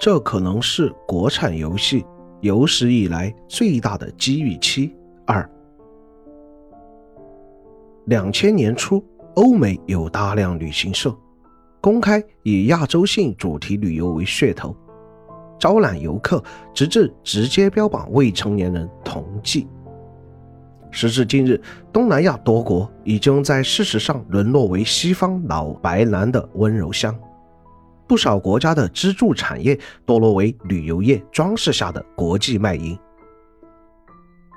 这可能是国产游戏有史以来最大的机遇期。二，两千年初，欧美有大量旅行社公开以亚洲性主题旅游为噱头，招揽游客，直至直接标榜未成年人同济。时至今日，东南亚多国已经在事实上沦落为西方老白男的温柔乡。不少国家的支柱产业堕落为旅游业装饰下的国际卖淫。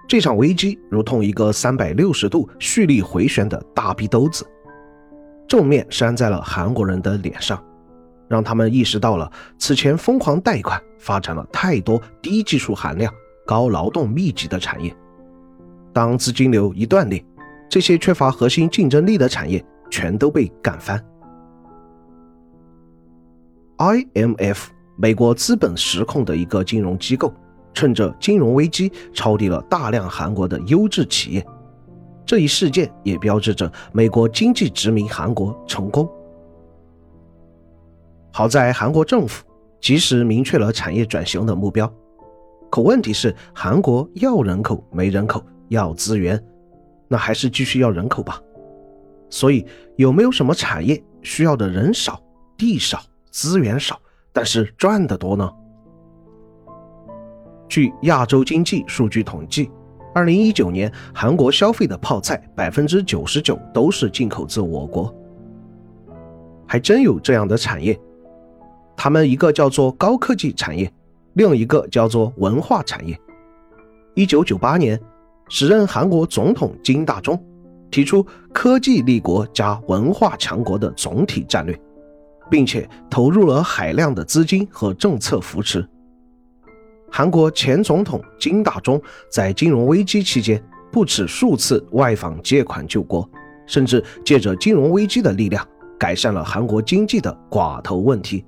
这场危机如同一个三百六十度蓄力回旋的大逼兜子，正面扇在了韩国人的脸上，让他们意识到了此前疯狂贷款发展了太多低技术含量、高劳动密集的产业。当资金流一断裂，这些缺乏核心竞争力的产业全都被干翻。IMF，美国资本实控的一个金融机构，趁着金融危机抄底了大量韩国的优质企业。这一事件也标志着美国经济殖民韩国成功。好在韩国政府及时明确了产业转型的目标，可问题是韩国要人口没人口，要资源，那还是继续要人口吧。所以有没有什么产业需要的人少、地少？资源少，但是赚得多呢。据亚洲经济数据统计，二零一九年韩国消费的泡菜百分之九十九都是进口自我国。还真有这样的产业，他们一个叫做高科技产业，另一个叫做文化产业。一九九八年，时任韩国总统金大中提出科技立国加文化强国的总体战略。并且投入了海量的资金和政策扶持。韩国前总统金大中在金融危机期间不止数次外访借款救国，甚至借着金融危机的力量改善了韩国经济的寡头问题，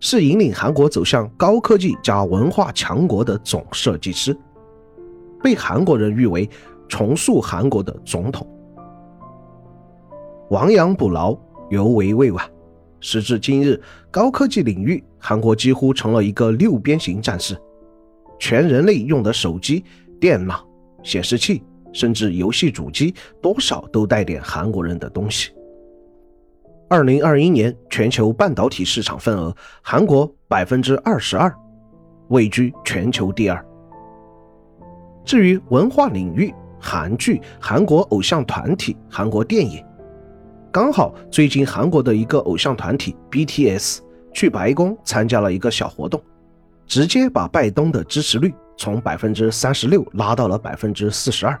是引领韩国走向高科技加文化强国的总设计师，被韩国人誉为重塑韩国的总统。亡羊补牢，尤为未晚。时至今日，高科技领域，韩国几乎成了一个六边形战士。全人类用的手机、电脑、显示器，甚至游戏主机，多少都带点韩国人的东西。二零二一年全球半导体市场份额，韩国百分之二十二，位居全球第二。至于文化领域，韩剧、韩国偶像团体、韩国电影。刚好最近韩国的一个偶像团体 BTS 去白宫参加了一个小活动，直接把拜登的支持率从百分之三十六拉到了百分之四十二，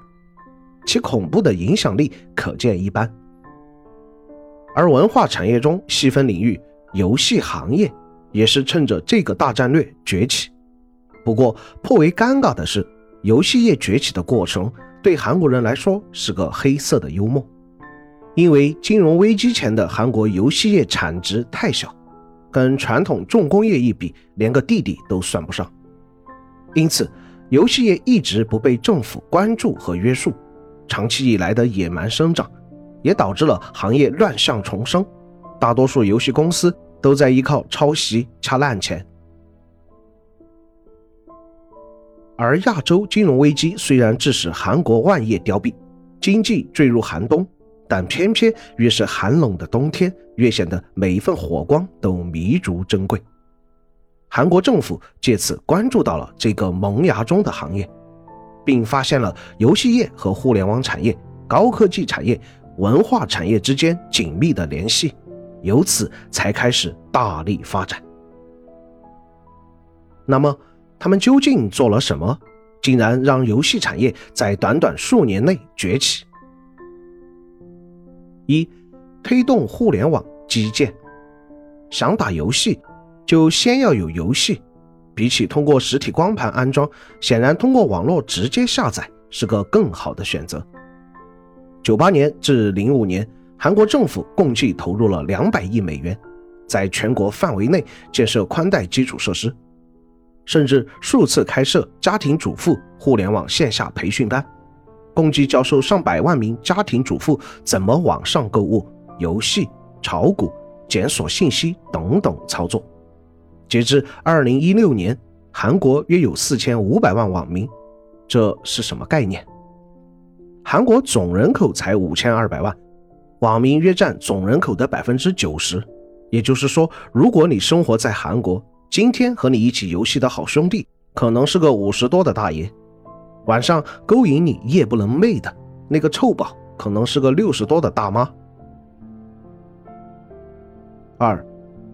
其恐怖的影响力可见一斑。而文化产业中细分领域，游戏行业也是趁着这个大战略崛起。不过颇为尴尬的是，游戏业崛起的过程对韩国人来说是个黑色的幽默。因为金融危机前的韩国游戏业产值太小，跟传统重工业一比，连个弟弟都算不上。因此，游戏业一直不被政府关注和约束，长期以来的野蛮生长，也导致了行业乱象丛生。大多数游戏公司都在依靠抄袭掐烂钱。而亚洲金融危机虽然致使韩国万业凋敝，经济坠入寒冬。但偏偏越是寒冷的冬天，越显得每一份火光都弥足珍贵。韩国政府借此关注到了这个萌芽中的行业，并发现了游戏业和互联网产业、高科技产业、文化产业之间紧密的联系，由此才开始大力发展。那么，他们究竟做了什么，竟然让游戏产业在短短数年内崛起？一，推动互联网基建。想打游戏，就先要有游戏。比起通过实体光盘安装，显然通过网络直接下载是个更好的选择。九八年至零五年，韩国政府共计投入了两百亿美元，在全国范围内建设宽带基础设施，甚至数次开设家庭主妇互联网线下培训班。共计教授上百万名家庭主妇怎么网上购物、游戏、炒股、检索信息等等操作，截至二零一六年，韩国约有四千五百万网民，这是什么概念？韩国总人口才五千二百万，网民约占总人口的百分之九十。也就是说，如果你生活在韩国，今天和你一起游戏的好兄弟可能是个五十多的大爷，晚上勾引你夜不能寐的那个臭宝可能是个六十多的大妈。二。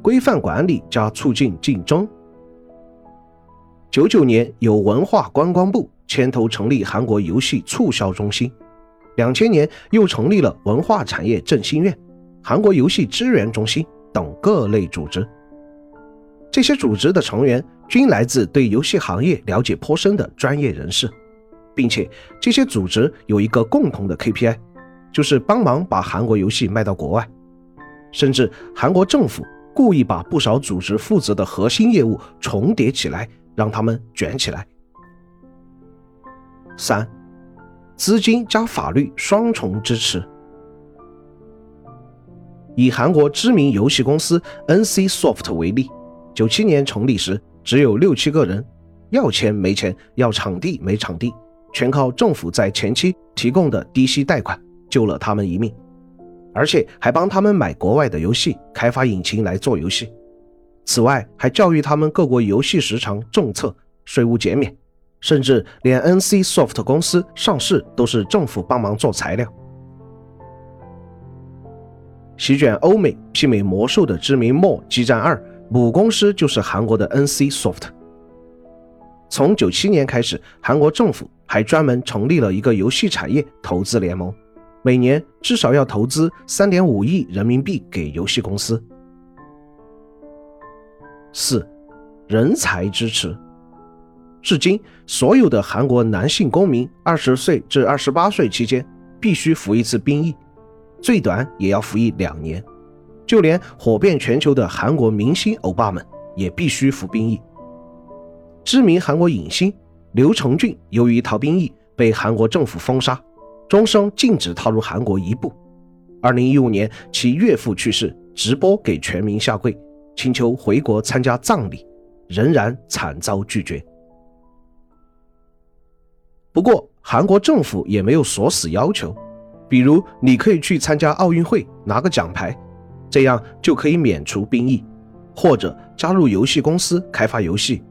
规范管理加促进竞争。九九年，由文化观光部牵头成立韩国游戏促销中心；两千年，又成立了文化产业振兴院、韩国游戏支援中心等各类组织。这些组织的成员均来自对游戏行业了解颇深的专业人士，并且这些组织有一个共同的 KPI，就是帮忙把韩国游戏卖到国外，甚至韩国政府。故意把不少组织负责的核心业务重叠起来，让他们卷起来。三，资金加法律双重支持。以韩国知名游戏公司 NC Soft 为例，九七年成立时只有六七个人，要钱没钱，要场地没场地，全靠政府在前期提供的低息贷款救了他们一命。而且还帮他们买国外的游戏，开发引擎来做游戏。此外，还教育他们各国游戏时长政策、税务减免，甚至连 NC Soft 公司上市都是政府帮忙做材料。席卷欧美、媲美魔兽的知名《末激战二》母公司就是韩国的 NC Soft。从九七年开始，韩国政府还专门成立了一个游戏产业投资联盟。每年至少要投资三点五亿人民币给游戏公司。四，人才支持。至今，所有的韩国男性公民二十岁至二十八岁期间必须服一次兵役，最短也要服役两年。就连火遍全球的韩国明星欧巴们也必须服兵役。知名韩国影星刘承俊由于逃兵役被韩国政府封杀。终生禁止踏入韩国一步。二零一五年，其岳父去世，直播给全民下跪，请求回国参加葬礼，仍然惨遭拒绝。不过，韩国政府也没有锁死要求，比如你可以去参加奥运会拿个奖牌，这样就可以免除兵役，或者加入游戏公司开发游戏。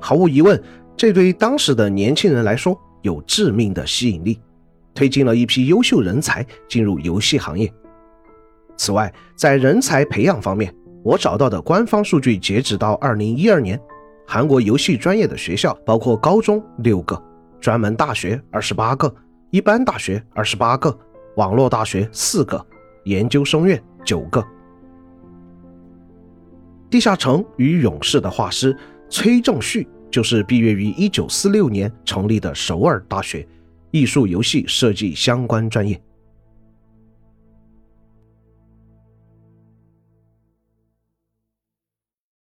毫无疑问，这对当时的年轻人来说有致命的吸引力。推进了一批优秀人才进入游戏行业。此外，在人才培养方面，我找到的官方数据，截止到二零一二年，韩国游戏专业的学校包括高中六个，专门大学二十八个，一般大学二十八个，网络大学四个，研究生院九个。地下城与勇士的画师崔正旭就是毕业于一九四六年成立的首尔大学。艺术游戏设计相关专业。